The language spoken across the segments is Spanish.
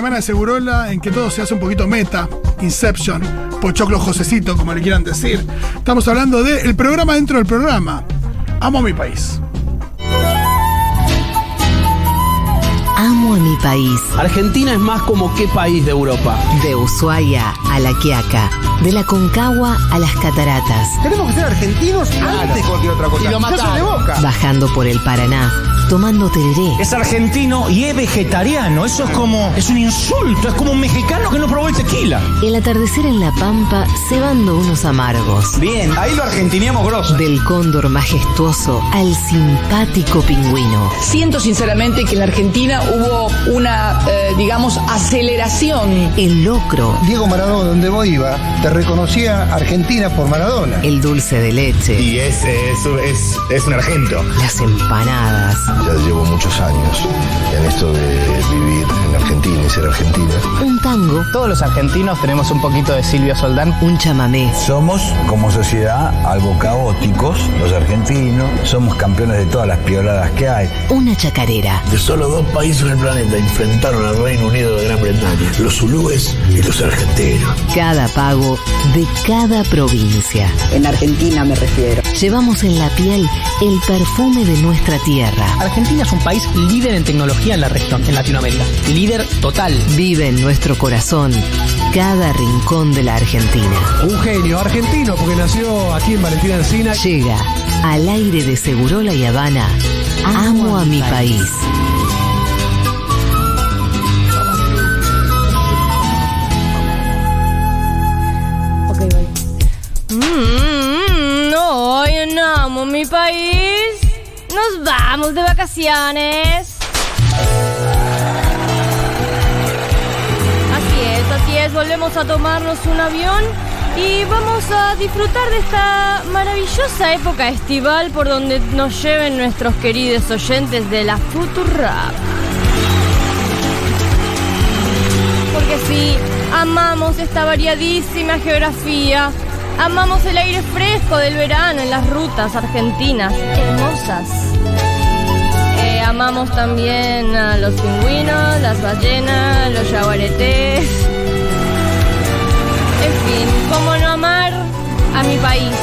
semana de Segurola en que todo se hace un poquito meta, Inception, Pochoclo Josecito, como le quieran decir. Estamos hablando del programa dentro del programa. Amo mi país. Amo a mi país. Argentina es más como qué país de Europa. De Ushuaia a La Quiaca. De la Concagua a las Cataratas. Tenemos que ser argentinos antes de cualquier otra cosa. Y lo soy de mataron. boca. Bajando por el Paraná. Tomando tereré. Es argentino y es vegetariano. Eso es como. Es un insulto. Es como un mexicano que no probó el tequila. El atardecer en La Pampa cebando unos amargos. Bien, ahí lo argentineamos grosso. Del cóndor majestuoso al simpático pingüino. Siento sinceramente que en la Argentina hubo una, eh, digamos, aceleración. El locro. Diego Maradona, donde vos iba, te reconocía Argentina por Maradona. El dulce de leche. Y es, es, es, es un argento. Las empanadas. Ya llevo muchos años en esto de vivir en Argentina y ser argentina. Un tango. Todos los argentinos tenemos un poquito de Silvio Soldán. Un chamamé. Somos, como sociedad, algo caóticos, los argentinos. Somos campeones de todas las pioladas que hay. Una chacarera. De solo dos países en el planeta enfrentaron al Reino Unido de Gran Bretaña, los zulúes y los argentinos. Cada pago de cada provincia. En Argentina me refiero. Llevamos en la piel el perfume de nuestra tierra. Argentina es un país líder en tecnología en la región, en Latinoamérica. Líder total. Vive en nuestro corazón cada rincón de la Argentina. Un genio argentino porque nació aquí en Valentina Encina. Llega al aire de Segurola y Habana. Amo a mi país. Mm, hoy en Amo mi país. Nos vamos de vacaciones. Así es, así es. Volvemos a tomarnos un avión y vamos a disfrutar de esta maravillosa época estival por donde nos lleven nuestros queridos oyentes de la Futurrap. Porque sí, amamos esta variadísima geografía. Amamos el aire fresco del verano en las rutas argentinas hermosas. Amamos también a los pingüinos, las ballenas, los yaguaretés. En fin, ¿cómo no amar a mi país?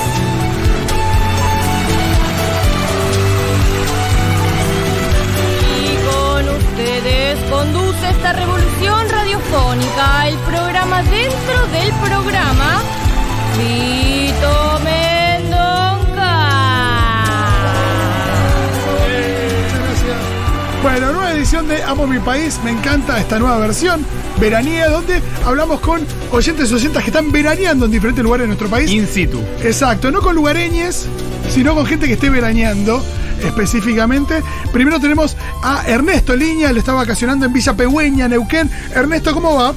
Y con ustedes conduce esta revolución radiofónica, el programa dentro del programa, edición de Amo mi país. Me encanta esta nueva versión veraniega donde hablamos con oyentes y oyentes que están veraneando en diferentes lugares de nuestro país. In situ. Exacto, no con lugareñes, sino con gente que esté veraneando específicamente. Primero tenemos a Ernesto Liña, él está vacacionando en Villa Pegüeña, Neuquén. Ernesto, ¿cómo va?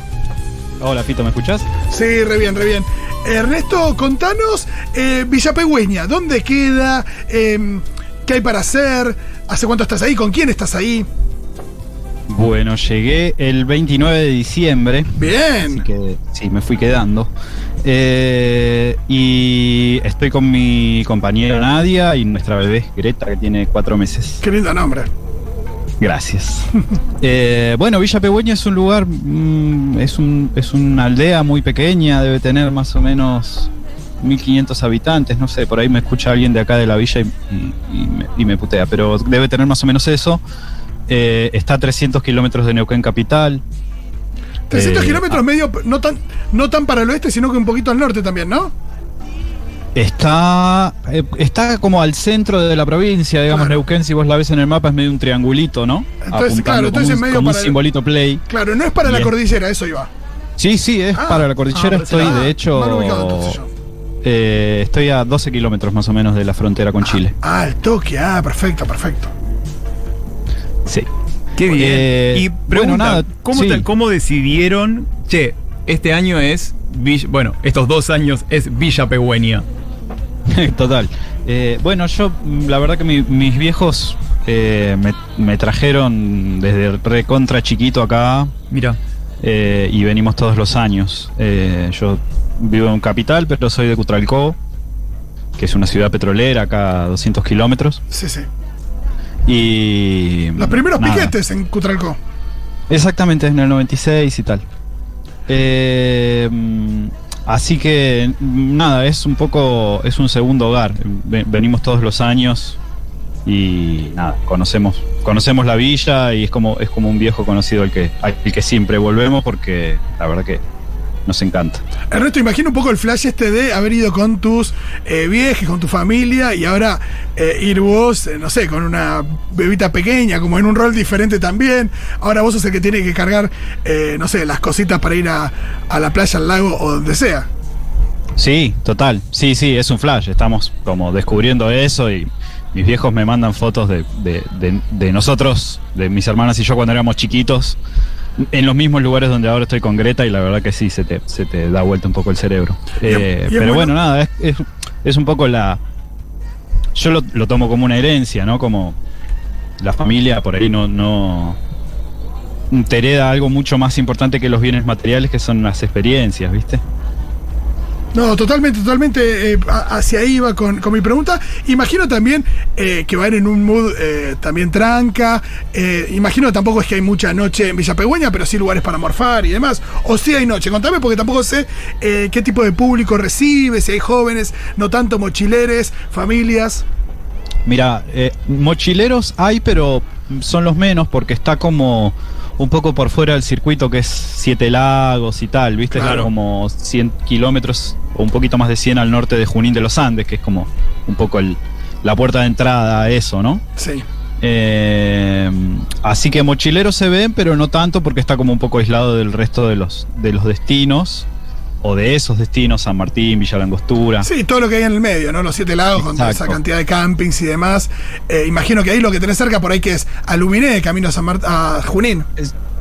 Hola, Fito, ¿me escuchás? Sí, re bien, re bien. Ernesto, contanos, eh, Villa Pegüeña, ¿dónde queda? Eh, ¿Qué hay para hacer? ¿Hace cuánto estás ahí? ¿Con quién estás ahí? Bueno, llegué el 29 de diciembre. Bien. Así que sí, me fui quedando. Eh, y estoy con mi compañera Nadia y nuestra bebé Greta, que tiene cuatro meses. Qué lindo nombre. Gracias. Eh, bueno, Villa Pegüeña es un lugar, mm, es, un, es una aldea muy pequeña, debe tener más o menos 1500 habitantes, no sé, por ahí me escucha alguien de acá de la villa y, y- y me, y me putea, pero debe tener más o menos eso. Eh, está a 300 kilómetros de Neuquén Capital. 300 Eh, kilómetros medio, no tan, no tan para el oeste, sino que un poquito al norte también, ¿no? Está, eh, está como al centro de la provincia, digamos, Neuquén, si vos la ves en el mapa es medio un triangulito, ¿no? Entonces, claro, como entonces un, medio como un para el- simbolito play. Claro, no es para la cordillera, eso iba. Sí, sí, es Ah, para la cordillera. ah, estoy, ah, de hecho, ubicado eh, estoy a 12 kilómetros más o menos de la frontera con Chile. Ah, el toque, ah, perfecto, perfecto. Sí. Qué bien. Eh, y bueno, pregunta, nada, ¿cómo, sí. te- ¿cómo decidieron, che, este año es, Villa- bueno, estos dos años es Villa Pegüeña? Total. Eh, bueno, yo, la verdad que mi- mis viejos eh, me, me trajeron desde recontra chiquito acá. Mira. y venimos todos los años. Eh, yo vivo en Capital, pero soy de Cutralcó, que es una ciudad petrolera acá a 200 kilómetros. Sí, sí. Y. Los primeros nada. piquetes en Cutralcó. Exactamente, en el 96 y tal. Eh, mm, así que nada, es un poco, es un segundo hogar. Ve- Venimos todos los años y nada, conocemos, conocemos la villa y es como, es como un viejo conocido al que, al que siempre volvemos porque la verdad que nos encanta. Ernesto, imagina un poco el flash este de haber ido con tus eh, viajes, con tu familia y ahora eh, ir vos, eh, no sé, con una bebita pequeña, como en un rol diferente también. Ahora vos sos el que tiene que cargar, eh, no sé, las cositas para ir a, a la playa, al lago o donde sea. Sí, total. Sí, sí, es un flash. Estamos como descubriendo eso y mis viejos me mandan fotos de, de- de- de nosotros, de mis hermanas y yo cuando éramos chiquitos, en los mismos lugares donde ahora estoy con Greta y la verdad que sí, se te, se te da vuelta un poco el cerebro. Eh, pero bueno- bueno, nada, es, es- es un poco la... Yo lo, lo tomo como una herencia, ¿no? Como la familia por ahí no... no te hereda algo mucho más importante que los bienes materiales que son las experiencias, ¿viste? No, totalmente, totalmente eh, hacia ahí va con, con mi pregunta. Imagino también eh, que van en un mood eh, también tranca. Eh, imagino tampoco es que hay mucha noche en Villa Pegüeña, pero sí lugares para morfar y demás. O sí hay noche. Contame porque tampoco sé qué tipo de público recibe, si hay jóvenes, no tanto mochileres, familias. Mira, mochileros hay, pero son los menos porque está como un poco por fuera del circuito que es Siete Lagos y tal, ¿viste? Claro. Como 100 kilómetros o un poquito más de 100 al norte de Junín de los Andes, que es como un poco el, la puerta de entrada a eso, ¿no? Sí. Eh, así que mochileros se ven, pero no tanto porque está como un poco aislado del resto de los, de los destinos. O de esos destinos, San Martín, Villa Langostura. Sí, todo lo que hay en el medio, ¿no? Los siete lagos con toda esa Exacto. cantidad de campings y demás. Eh, imagino que ahí lo que tenés cerca por ahí que es Aluminé, camino a, San Mart- a Junín.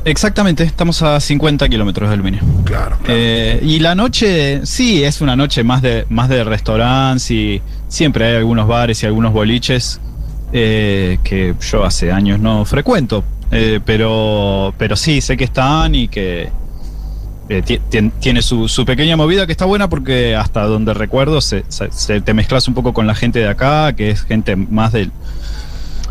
Exactamente, estamos a 50 kilómetros del Mine. Claro. Eh, y la noche, sí, es una noche más de, más de restaurantes y siempre hay algunos bares y algunos boliches eh, que yo hace años no frecuento. Pero, pero sí, sé que están y que eh, ti- tien- tiene su, pequeña movida que está buena porque hasta donde recuerdo se, te mezclas un poco con la gente de acá, que es gente más del,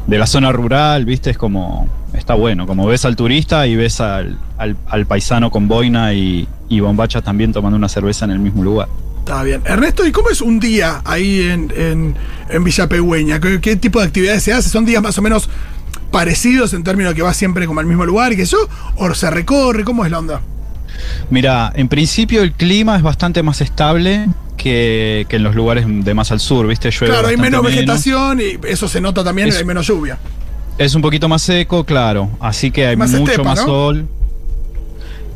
de la zona rural, ¿viste? Es como. Está bueno, como ves al turista y ves al, al- al paisano con boina y, y bombacha también tomando una cerveza en el mismo lugar. Está bien. Ernesto, ¿y cómo es un día ahí en, en, en Villa? ¿Qué, tipo de actividades se hace? ¿Son días más o menos parecidos en términos de que vas siempre como al mismo lugar y que eso? ¿O se recorre? ¿Cómo es la onda? Mira, en principio el clima es bastante más estable que, que en los lugares de más al sur, ¿viste? Llueve claro, hay menos vegetación y eso se nota también, Es- hay menos lluvia. Es un poquito más seco, claro. Así que hay Más mucho estepa, más ¿no? sol.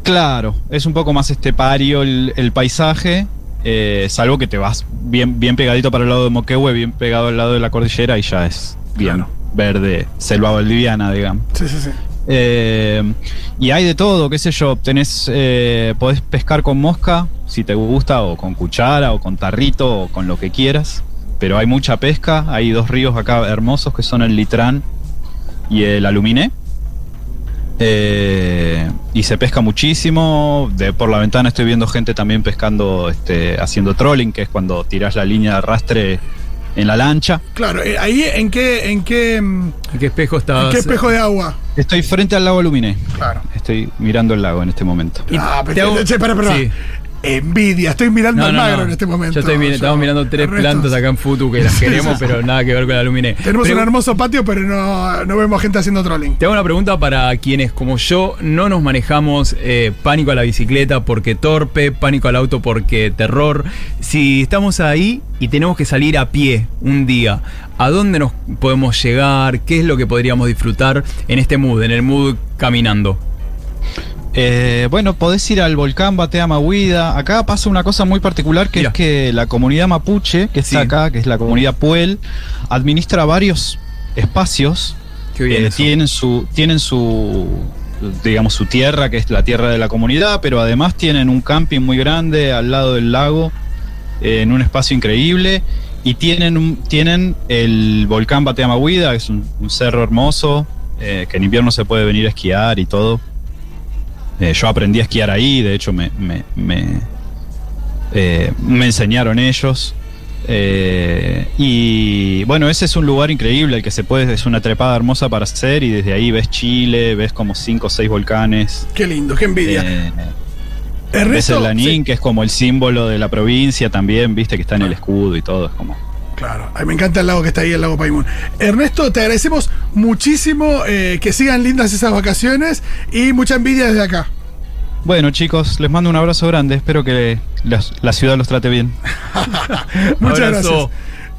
Claro, es un poco más estepario el, el paisaje. eh, salvo que te vas bien, bien pegadito para el lado de Moquehue, bien pegado al lado de la cordillera y ya es bien verde, selva valdiviana, digamos. Sí, sí, sí. Eh, y hay de todo, qué sé yo, tenés, eh, podés pescar con mosca, si te gusta, o con cuchara, o con tarrito, o con lo que quieras. Pero hay mucha pesca, hay dos ríos acá hermosos que son el Litrán y el Aluminé. Eh, y se pesca muchísimo. De, por la ventana estoy viendo gente también pescando, este, haciendo trolling, que es cuando tirás la línea de arrastre en la lancha. Claro, eh, ahí en qué, en qué, mm, ¿En qué espejo en estás? qué espejo de agua. Estoy frente al lago Aluminé. Claro. Estoy mirando el lago en este momento. Ah, pero, hago- che, espera. Sí. Envidia, estoy mirando No, al magro no. en este momento. Yo estoy bien, estamos mirando tres plantas acá en Futu que las queremos, pero nada que ver con la Luminé. Tenemos un hermoso patio, pero no, no vemos gente haciendo trolling. Te hago una pregunta para quienes, como yo, no nos manejamos eh, pánico a la bicicleta porque torpe, pánico al auto porque terror. Si estamos ahí y tenemos que salir a pie un día, ¿a dónde nos podemos llegar? ¿Qué es lo que podríamos disfrutar en este mood, en el mood caminando? Eh, bueno, podés ir al volcán Batea Mahuida. Acá pasa una cosa muy particular que Mira. es que la comunidad mapuche, que está acá, que es la comunidad Puel, administra varios espacios. Eh, eso. tienen su, tienen su, digamos, su tierra, que es la tierra de la comunidad, pero además tienen un camping muy grande al lado del lago, eh, en un espacio increíble. Y tienen, tienen el volcán Batea Mahuida, que es un, un cerro hermoso, eh, que en invierno se puede venir a esquiar y todo. Eh, yo aprendí a esquiar ahí, de hecho me, me, me, eh, me enseñaron ellos. Eh, y bueno, ese es un lugar increíble, el que se puede, es una trepada hermosa para hacer y desde ahí ves Chile, ves como cinco o seis volcanes. Qué lindo, qué envidia. Eh, ves el Lanín, sí. que es como el símbolo de la provincia también, viste que está en el escudo y todo, es como... Claro, ay, me encanta el lago que está ahí, el lago Paimón. Ernesto, te agradecemos muchísimo eh, que sigan lindas esas vacaciones y mucha envidia desde acá. Bueno chicos, les mando un abrazo grande, espero que la, la ciudad los trate bien. Muchas Abrazo.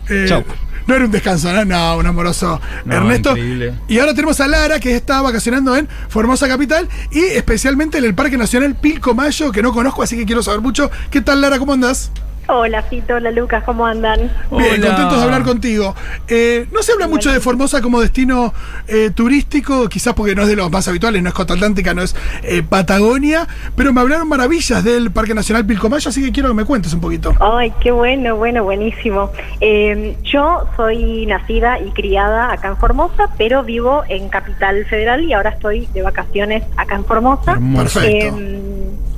gracias. Eh, Chau. No era un descanso, ¿no? No, un amoroso No, Ernesto. increíble. Y ahora tenemos a Lara, que está vacacionando en Formosa Capital y especialmente en el Parque Nacional Pilcomayo, que no conozco, así que quiero saber mucho. ¿Qué tal, Lara? ¿Cómo andás? Hola, Fito, hola, Lucas, ¿cómo andan? Bien, Hola. contentos de hablar contigo. Eh, no se habla mucho de Formosa como destino eh, turístico, quizás porque no es de los más habituales, no es Costa Atlántica, no es eh, Patagonia, pero me hablaron maravillas del Parque Nacional Pilcomayo, así que quiero que me cuentes un poquito. Ay, qué bueno, bueno, buenísimo. Eh, yo soy nacida y criada acá en Formosa, pero vivo en Capital Federal y ahora estoy de vacaciones acá en Formosa. Hermoso. Perfecto.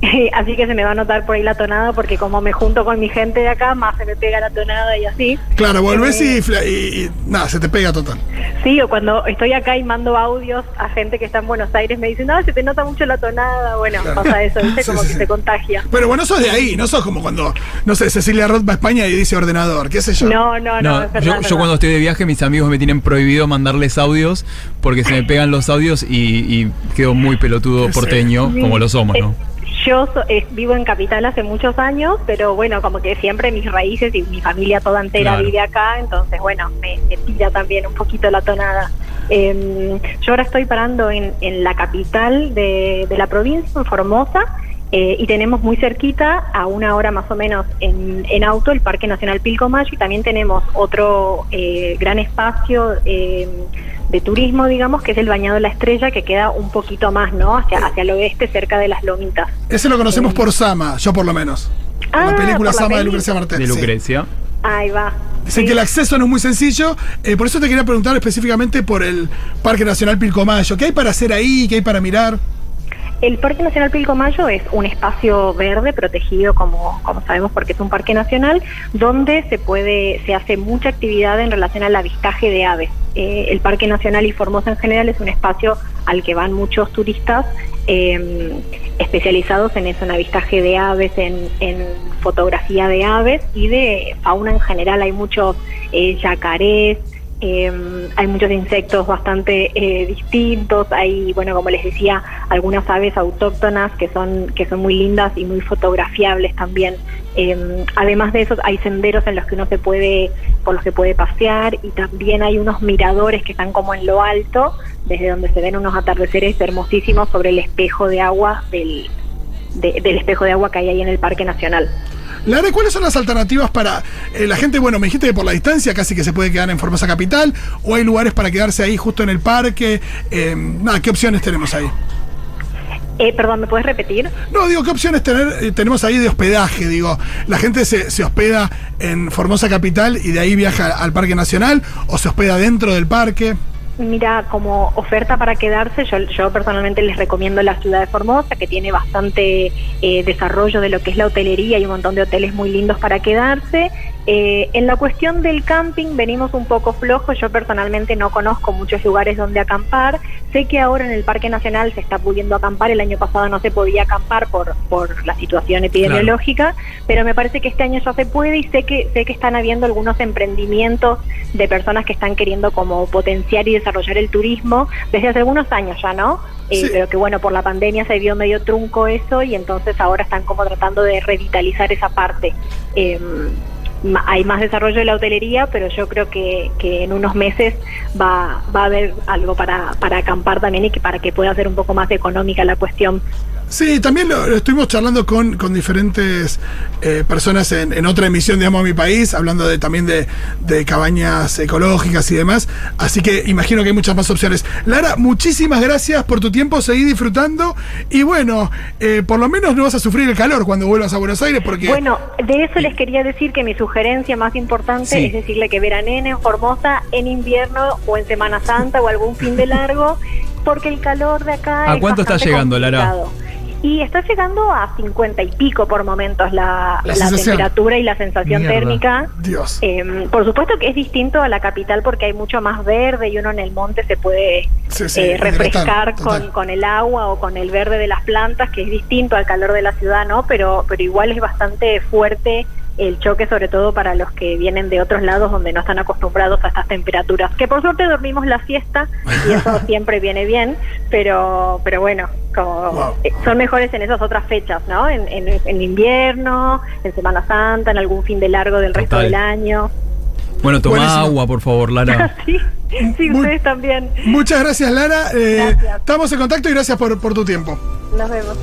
Así que se me va a notar por ahí la tonada, porque como me junto con mi gente de acá, más se me pega la tonada y así. Claro, volvés Eh, y, fla- y- y nada, se te pega total. Sí, o cuando estoy acá y mando audios a gente que está en Buenos Aires, me dicen, no, se te nota mucho la tonada. Bueno, Claro. pasa eso, ¿viste? Sí, Como sí, que sí. se contagia. Pero bueno, sos de ahí, no sos como cuando, no sé, Cecilia Roth va a España y dice ordenador, qué sé yo. No, no, no, No, es verdad, yo, yo cuando estoy de viaje, mis amigos me tienen prohibido mandarles audios porque se me pegan los audios y, y quedo muy pelotudo porteño, Sí. como lo somos, ¿no? Eh, Yo so- eh, vivo en Capital hace muchos años, pero bueno, como que siempre mis raíces y mi familia toda entera Claro. vive acá, entonces bueno, me, me tira también un poquito la tonada. Eh, yo ahora estoy parando en, en la capital de, de la provincia, en Formosa, eh, y tenemos muy cerquita, a una hora más o menos en, en auto, el Parque Nacional Pilcomayo, y también tenemos otro eh, gran espacio eh, de turismo, digamos, que es el Bañado La Estrella, que queda un poquito más, ¿no? Hacia, hacia el oeste, cerca de las Lomitas. Ese lo conocemos por Sama, yo por lo menos. Ah, la película por la Sama de. Lucrecia Martel. De sí. Lucrecia. Ahí va. Dicen Sí. que el acceso no es muy sencillo, eh, por eso te quería preguntar específicamente por el Parque Nacional Pilcomayo. ¿Qué hay para hacer ahí? ¿Qué hay para mirar? El Parque Nacional Pilcomayo es un espacio verde protegido, como, como sabemos, porque es un parque nacional, donde se puede, se hace mucha actividad en relación al avistaje de aves. Eh, el Parque Nacional y Formosa en general es un espacio al que van muchos turistas eh, especializados en eso, en avistaje de aves, en, en fotografía de aves y de fauna en general. Hay muchos eh, yacarés, eh, hay muchos insectos bastante eh, distintos, hay, bueno, como les decía, algunas aves autóctonas que son, que son muy lindas y muy fotografiables también. Eh, además de eso, hay senderos en los que uno se puede, por los que puede pasear y también hay unos miradores que están como en lo alto, desde donde se ven unos atardeceres hermosísimos sobre el espejo de agua del, de- del espejo de agua que hay ahí en el Parque Nacional. Lara, ¿cuáles son las alternativas para eh, la gente? Bueno, me dijiste que por la distancia casi que se puede quedar en Formosa Capital, o hay lugares para quedarse ahí justo en el parque. Eh, nada, ¿qué opciones tenemos ahí? Eh, perdón, ¿me puedes repetir? No, digo, ¿qué opciones tener, eh, tenemos ahí de hospedaje? Digo, ¿la gente se, se hospeda en Formosa Capital y de ahí viaja al Parque Nacional o se hospeda dentro del parque? Mira, como oferta para quedarse, yo, yo personalmente les recomiendo la ciudad de Formosa, que tiene bastante eh, desarrollo de lo que es la hotelería y un montón de hoteles muy lindos para quedarse. Eh, en la cuestión del camping venimos un poco flojos, yo personalmente no conozco muchos lugares donde acampar. Sé que ahora en el Parque Nacional se está pudiendo acampar, el año pasado no se podía acampar por, por la situación epidemiológica, pero me parece que este año ya se puede y sé que, sé que están habiendo algunos emprendimientos de personas que están queriendo como potenciar y desarrollar el turismo desde hace algunos años ya, ¿no? Eh, Sí. Pero que bueno, por la pandemia se vio medio trunco eso y entonces ahora están como tratando de revitalizar esa parte. Eh, ma- hay más desarrollo de la hotelería, pero yo creo que, que en unos meses va, va a haber algo para, para acampar también y que para que pueda ser un poco más económica la cuestión. Sí, también lo, lo estuvimos charlando con, con diferentes eh, personas en, en otra emisión, digamos, a mi país, hablando de, también de, de cabañas ecológicas y demás. Así que imagino que hay muchas más opciones. Lara, muchísimas gracias por tu tiempo, seguí disfrutando. Y bueno, eh, por lo menos no vas a sufrir el calor cuando vuelvas a Buenos Aires, porque. Bueno, de eso les quería decir que mi sugerencia más importante Sí. es decirle que veranen en Formosa en invierno o en Semana Santa o algún fin de largo, porque el calor de acá ¿A es cuánto está llegando, Lara? Y está llegando a 50 y pico por momentos la, La la sensación. temperatura y la sensación Mierda. térmica. Dios. Eh, por supuesto que es distinto a la capital porque hay mucho más verde y uno en el monte se puede Sí, sí, eh, refrescar con, con el agua o con el verde de las plantas, que es distinto al calor de la ciudad, ¿no? Pero, pero igual es bastante fuerte el choque, sobre todo para los que vienen de otros lados donde no están acostumbrados a estas temperaturas. Que por suerte dormimos la siesta y eso siempre viene bien, pero, pero bueno, como eh, son mejores en esas otras fechas, ¿no? En, en, en invierno, en Semana Santa, en algún fin de largo del resto Total. del año. Bueno, toma Buenísimo. agua, por favor, Lara. sí, sí, ustedes también. Muchas gracias, Lara. Eh, Gracias. Estamos en contacto y gracias por, por tu tiempo. Nos vemos.